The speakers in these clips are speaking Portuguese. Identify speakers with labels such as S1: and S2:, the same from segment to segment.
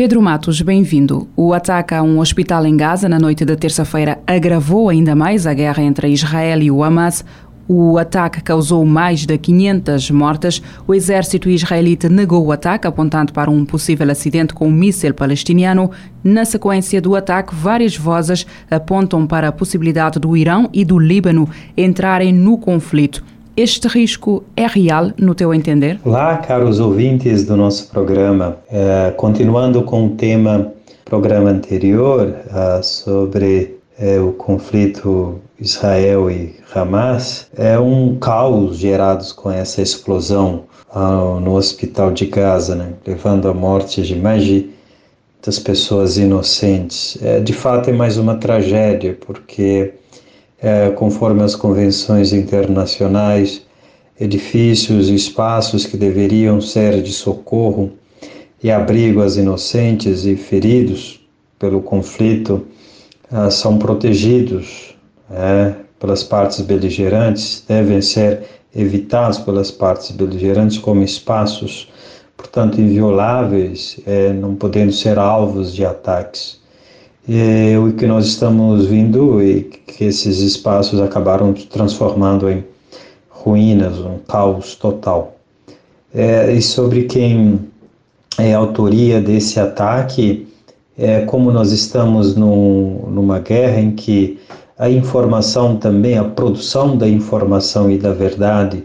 S1: Pedro Matos, bem-vindo. O ataque a um hospital em Gaza na noite da terça-feira agravou ainda mais a guerra entre Israel e o Hamas. O ataque causou mais de 500 mortes. O exército israelita negou o ataque, apontando para um possível acidente com um míssil palestiniano. Na sequência do ataque, várias vozes apontam para a possibilidade do Irão e do Líbano entrarem no conflito. Este risco é real, no teu entender?
S2: Olá, caros ouvintes do nosso programa. É, continuando com o tema programa anterior uh, sobre uh, o conflito Israel e Hamas, é um caos gerado com essa explosão uh, no hospital de Gaza, né, levando à morte de mais de das pessoas inocentes. É, de fato, é mais uma tragédia, porque é, conforme as convenções internacionais, edifícios e espaços que deveriam ser de socorro e abrigo às inocentes e feridos pelo conflito ah, são protegidos é, pelas partes beligerantes, devem ser evitados pelas partes beligerantes como espaços, portanto, invioláveis, é, não podendo ser alvos de ataques. E o que nós estamos vendo é que esses espaços acabaram transformando em ruínas, um caos total. É, e sobre quem é a autoria desse ataque, é, como nós estamos num, numa guerra em que a informação também, a produção da informação e da verdade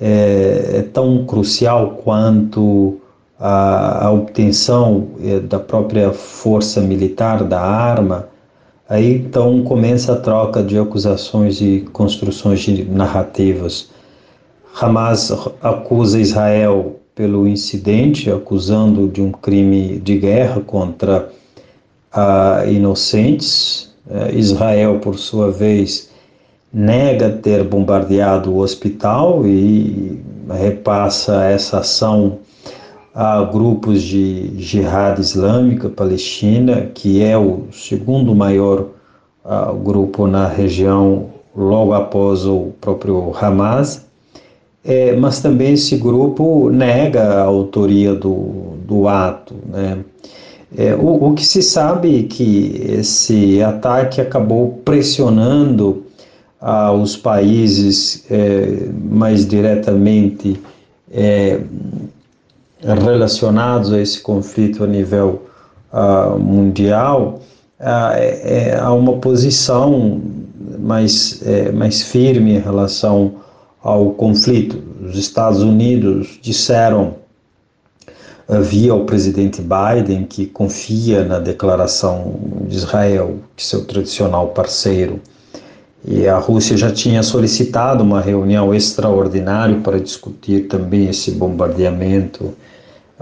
S2: é, é tão crucial quanto a, a obtenção eh, da própria força militar, da arma, aí então começa a troca de acusações e construções de narrativas. Hamas acusa Israel pelo incidente, acusando de um crime de guerra contra inocentes. Eh, Israel, por sua vez, nega ter bombardeado o hospital e repassa essa ação a grupos de Jihad Islâmica Palestina, que é o segundo maior uh, grupo na região, logo após o próprio Hamas, é, mas também esse grupo nega a autoria do, do ato. Né? É, o, o, que se sabe é que esse ataque acabou pressionando ah, os países é, mais diretamente é, relacionados a esse conflito a nível uh, mundial, uh, é, há uma posição mais, é, mais firme em relação ao conflito. Os Estados Unidos disseram uh, via o presidente Biden que confia na declaração de Israel, de seu tradicional parceiro, e a Rússia já tinha solicitado uma reunião extraordinária para discutir também esse bombardeamento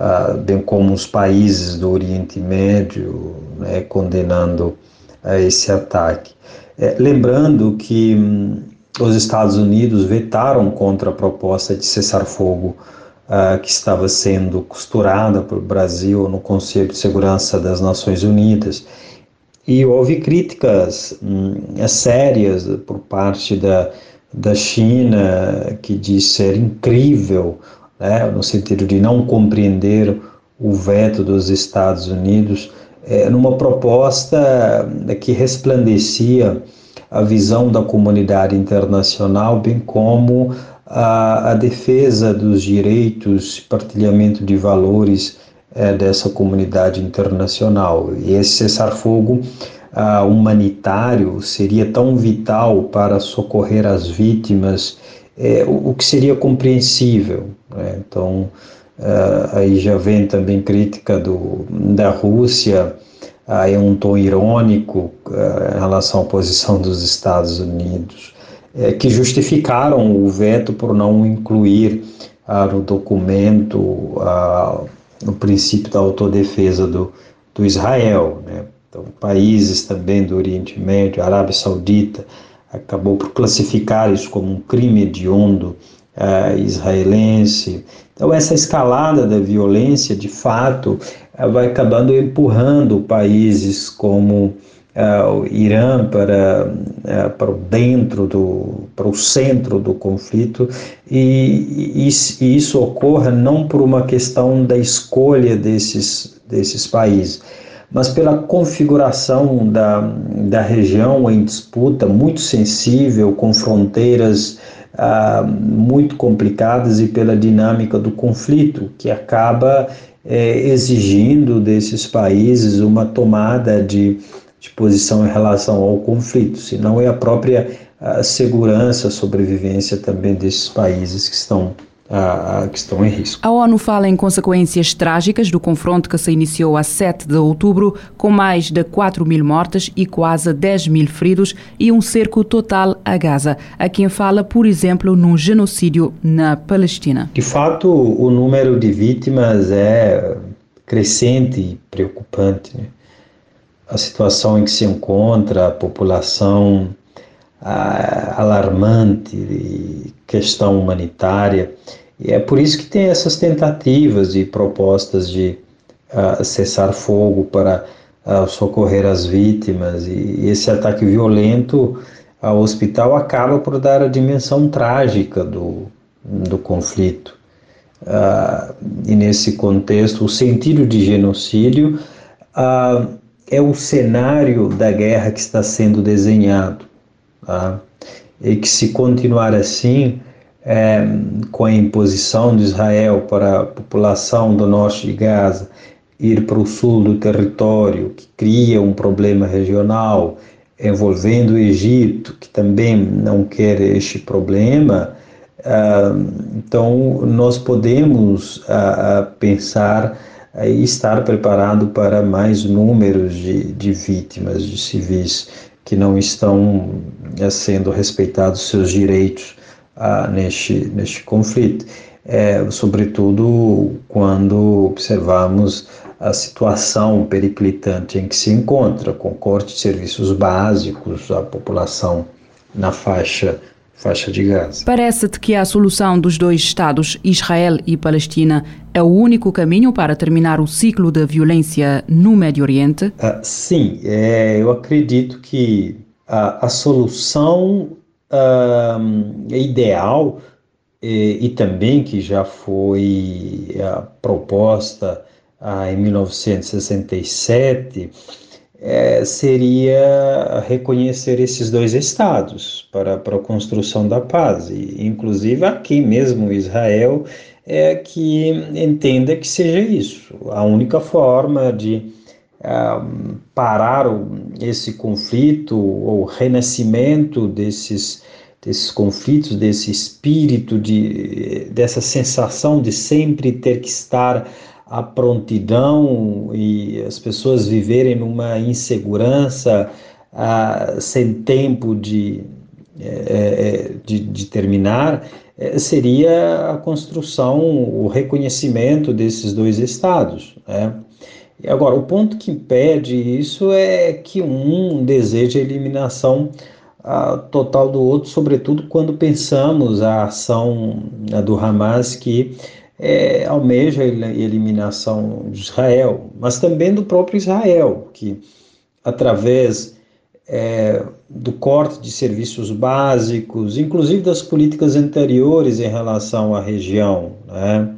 S2: ah, bem como os países do Oriente Médio, né, condenando uh, esse ataque. É, lembrando que hum, os Estados Unidos vetaram contra a proposta de cessar-fogo uh, que estava sendo costurada pelo Brasil no Conselho de Segurança das Nações Unidas. E houve críticas hum, sérias por parte da, da China, que diz ser incrível né, no sentido de não compreender o veto dos Estados Unidos, é, numa proposta é, que resplandecia a visão da comunidade internacional, bem como a, a defesa dos direitos, partilhamento de valores é, dessa comunidade internacional. E esse cessar-fogo uh, humanitário seria tão vital para socorrer as vítimas é, o, o, que seria compreensível. Né? Então, uh, aí já vem também crítica do, da Rússia, aí um tom irônico uh, em relação à posição dos Estados Unidos, é, que justificaram o veto por não incluir uh, no documento o princípio da autodefesa do, do Israel. Né? Então, países também do Oriente Médio, Arábia Saudita, acabou por classificar isso como um crime hediondo uh, israelense. Então, essa escalada da violência, de fato, uh, vai acabando empurrando países como uh, o Irã para, para o dentro do, para o centro do conflito, e, e, e isso ocorra não por uma questão da escolha desses, desses países, mas pela configuração da, da região em disputa muito sensível, com fronteiras ah, muito complicadas e pela dinâmica do conflito, que acaba eh, exigindo desses países uma tomada de, de posição em relação ao conflito, senão é a própria a segurança, a sobrevivência também desses países que estão a, que estão em risco.
S1: A ONU fala em consequências trágicas do confronto que se iniciou a 7 de outubro, com mais de 4 mil mortes e quase 10 mil feridos e um cerco total a Gaza. A quem fala, por exemplo, num genocídio na Palestina.
S2: De fato, o número de vítimas é crescente e preocupante. Né? A situação em que se encontra a população alarmante, questão humanitária. E é por isso que tem essas tentativas e propostas de uh, cessar fogo para uh, socorrer as vítimas. E, esse ataque violento ao hospital acaba por dar a dimensão trágica do, do conflito. Uh, e nesse contexto, o sentido de genocídio é o cenário da guerra que está sendo desenhado. Tá? E que, se continuar assim, é, com a imposição de Israel para a população do norte de Gaza ir para o sul do território, que cria um problema regional envolvendo o Egito, que também não quer este problema, ah, então nós podemos ah, pensar e estar preparado para mais números de, de vítimas de civis que não estão sendo respeitados seus direitos ah, neste, neste conflito. É, sobretudo quando observamos a situação periclitante em que se encontra, com corte de serviços básicos à população na faixa faixa de Gaza.
S1: Parece-te que a solução dos dois Estados, Israel e Palestina, é o único caminho para terminar o ciclo da violência no Médio Oriente?
S2: Ah, sim, é, eu acredito que a, a solução ah, ideal e, e, também que já foi a proposta ah, em 1967 é, seria reconhecer esses dois estados para, para a construção da paz, e, inclusive aqui mesmo Israel é que entenda que seja isso. A única forma de uh, parar esse conflito ou renascimento desses desses conflitos, desse espírito de dessa sensação de sempre ter que estar a prontidão e as pessoas viverem numa insegurança ah, sem tempo de, é, de, de, terminar, é, seria a construção, o reconhecimento desses dois estados. Né? E agora, o ponto que impede isso é que um deseja a eliminação ah, total do outro, sobretudo quando pensamos a ação do Hamas que é, almeja a eliminação de Israel, mas também do próprio Israel, que através é, do corte de serviços básicos, inclusive das políticas anteriores em relação à região, né?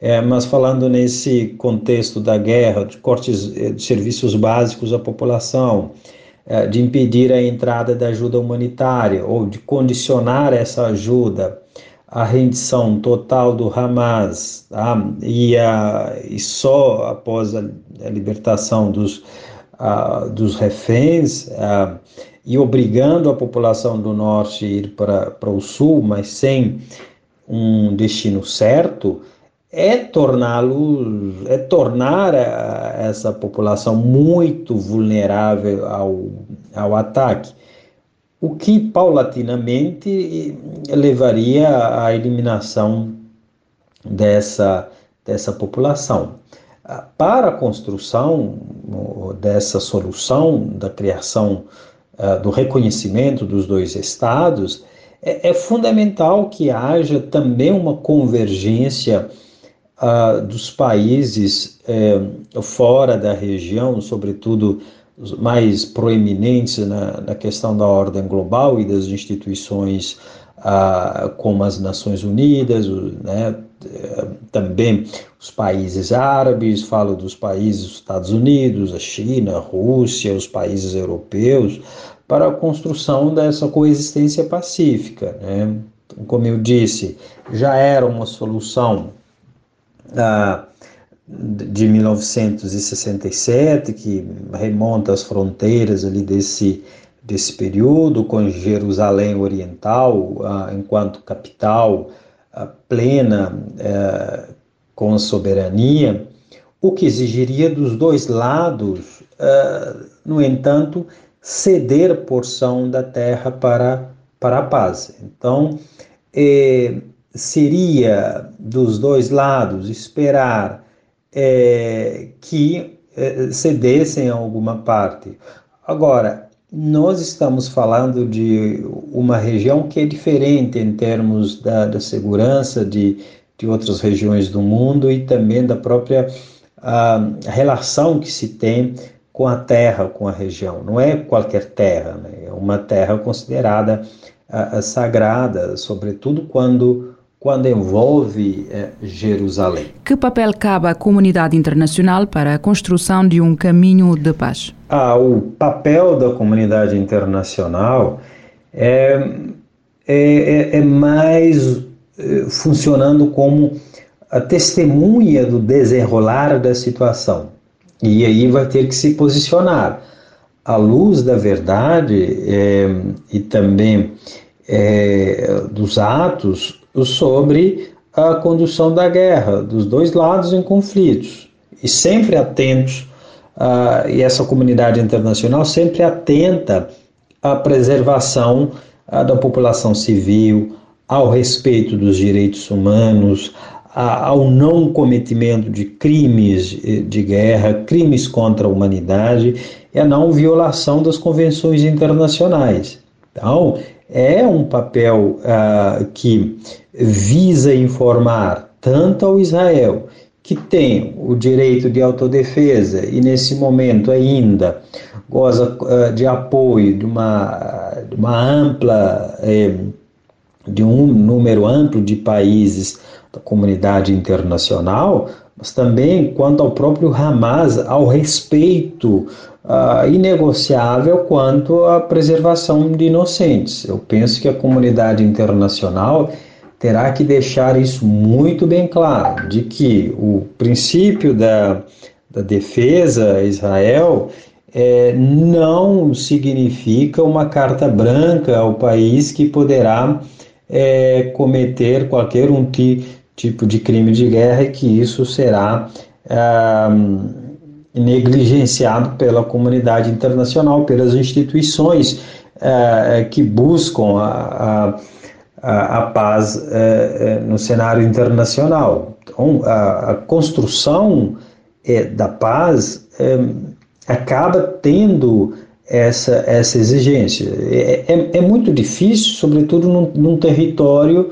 S2: É, mas falando nesse contexto da guerra, de cortes é, de serviços básicos à população, é, de impedir a entrada da ajuda humanitária ou de condicionar essa ajuda a rendição total do Hamas tá? e, a, e só após a, a libertação dos, dos reféns e obrigando a população do norte a ir para, para o sul, mas sem um destino certo, é torná-los, é tornar a, essa população muito vulnerável ao, ao ataque o que paulatinamente levaria à eliminação dessa, dessa população. ah, para a construção dessa solução da criação uh, do reconhecimento dos dois estados, é, é, fundamental que haja também uma convergência dos países uh, fora da região, sobretudo os mais proeminentes na, na, questão da ordem global e das instituições ah, como as Nações Unidas, né, também os países árabes, falo dos países dos Estados Unidos, a China, a Rússia, os países europeus, para a construção dessa coexistência pacífica. Né? Como eu disse, já era uma solução ah, de 1967, que remonta às fronteiras ali desse, desse período, com Jerusalém Oriental ah, enquanto capital plena é, com soberania, o que exigiria dos dois lados, é, no entanto, ceder porção da terra para, para a paz. Então, é, seria dos dois lados esperar é, que é, cedessem alguma parte. Agora, nós estamos falando de uma região que é diferente em termos da, da segurança de, de outras regiões do mundo e também da própria a, relação que se tem com a terra, com a região. Não é qualquer terra, né? é uma terra considerada a, a sagrada, sobretudo quando quando envolve é, Jerusalém.
S1: Que papel cabe à comunidade internacional para a construção de um caminho de paz?
S2: Ah, o papel da comunidade internacional é, é, é, é mais é, funcionando como a testemunha do desenrolar da situação. E aí vai ter que se posicionar à luz da verdade é, e também é, dos atos sobre a condução da guerra, dos dois lados em conflitos, e sempre atentos, uh, e essa comunidade internacional sempre atenta à preservação uh, da população civil, ao respeito dos direitos humanos, ao não cometimento de crimes eh, de guerra, crimes contra a humanidade e a não violação das convenções internacionais. Então, é um papel uh, que visa informar tanto ao Israel, que tem o direito de autodefesa e nesse momento ainda goza uh, de apoio de uma, de uma ampla, eh, de um número amplo de países da comunidade internacional, mas também quanto ao próprio Hamas, ao respeito uh, inegociável quanto à preservação de inocentes. Eu penso que a comunidade internacional terá que deixar isso muito bem claro, de que o princípio da, da defesa a Israel é, não significa uma carta branca ao país que poderá é, cometer qualquer um tipo de crime de guerra e que isso será ah, negligenciado pela comunidade internacional, pelas instituições uh, que buscam a, a, a paz uh, no cenário internacional. Então, a, a construção da paz acaba tendo essa, essa exigência. É, é, é muito difícil, sobretudo num, num território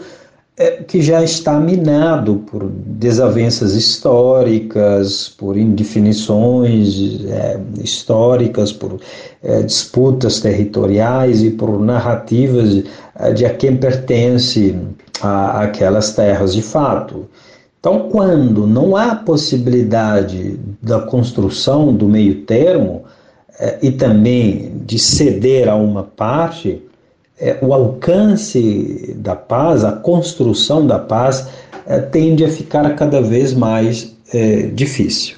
S2: é, que já está minado por desavenças históricas, por indefinições é, históricas, por é, disputas territoriais e por narrativas é, de a quem pertence a, aquelas terras de fato. Então, quando não há possibilidade da construção do meio termo é, e também de ceder a uma parte, é, o alcance da paz, a construção da paz, é, tende a ficar cada vez mais é, difícil.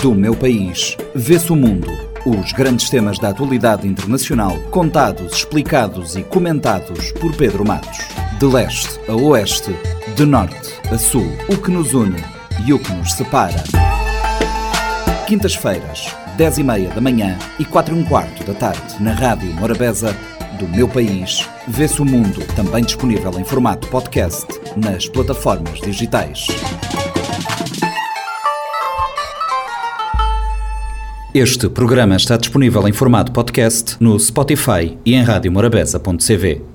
S3: Do meu país, vê-se o mundo. Os grandes temas da atualidade internacional, contados, explicados e comentados por Pedro Matos. De leste a oeste, de norte a sul, o que nos une e o que nos separa. Quintas-feiras, 10 e meia da manhã e 4 e um quarto da tarde, na Rádio Morabeza do Meu País, vê-se o mundo, também disponível em formato podcast nas plataformas digitais. Este programa está disponível em formato podcast no Spotify e em radiomorabeza.cv.